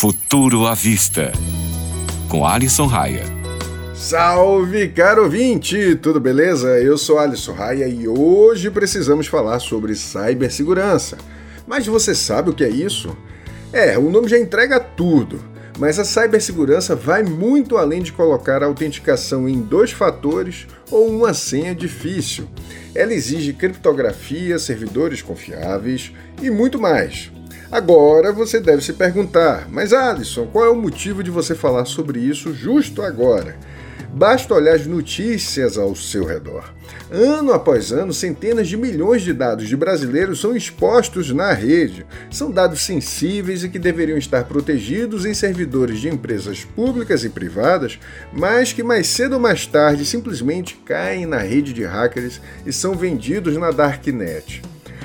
Futuro à Vista, com Alisson Raia. Salve, caro ouvinte! Tudo beleza? Eu sou Alisson Raia e hoje precisamos falar sobre cibersegurança. Mas você sabe o que é isso? É, o nome já entrega tudo. Mas a cibersegurança vai muito além de colocar a autenticação em dois fatores ou uma senha difícil. Ela exige criptografia, servidores confiáveis e muito mais. Agora você deve se perguntar, mas Alisson, qual é o motivo de você falar sobre isso justo agora? Basta olhar as notícias ao seu redor. Ano após ano, centenas de milhões de dados de brasileiros são expostos na rede. São dados sensíveis e que deveriam estar protegidos em servidores de empresas públicas e privadas, mas que mais cedo ou mais tarde simplesmente caem na rede de hackers e são vendidos na darknet.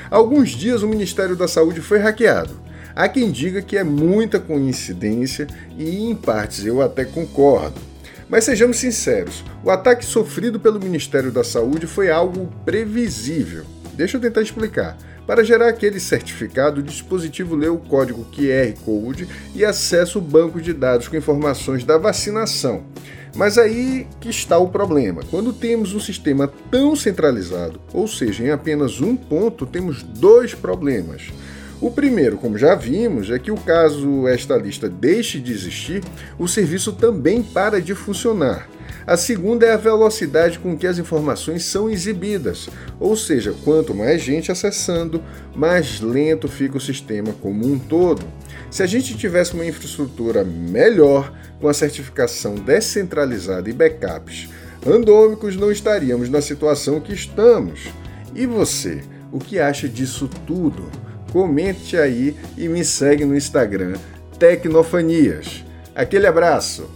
Há alguns dias o Ministério da Saúde foi hackeado. Há quem diga que é muita coincidência e, em partes, eu até concordo. Mas sejamos sinceros, o ataque sofrido pelo Ministério da Saúde foi algo previsível. Deixa eu tentar explicar. Para gerar aquele certificado, o dispositivo lê o código QR Code e acessa o banco de dados com informações da vacinação. Mas aí que está o problema. Quando temos um sistema tão centralizado, ou seja, em apenas um ponto, temos dois problemas. O primeiro, como já vimos, é que o caso esta lista deixe de existir, o serviço também para de funcionar. A segunda é a velocidade com que as informações são exibidas, ou seja, quanto mais gente acessando, mais lento fica o sistema como um todo. Se a gente tivesse uma infraestrutura melhor, com a certificação descentralizada e backups randômicos, não estaríamos na situação que estamos. E você, o que acha disso tudo? Comente aí e me segue no Instagram Tecnofanias. Aquele abraço!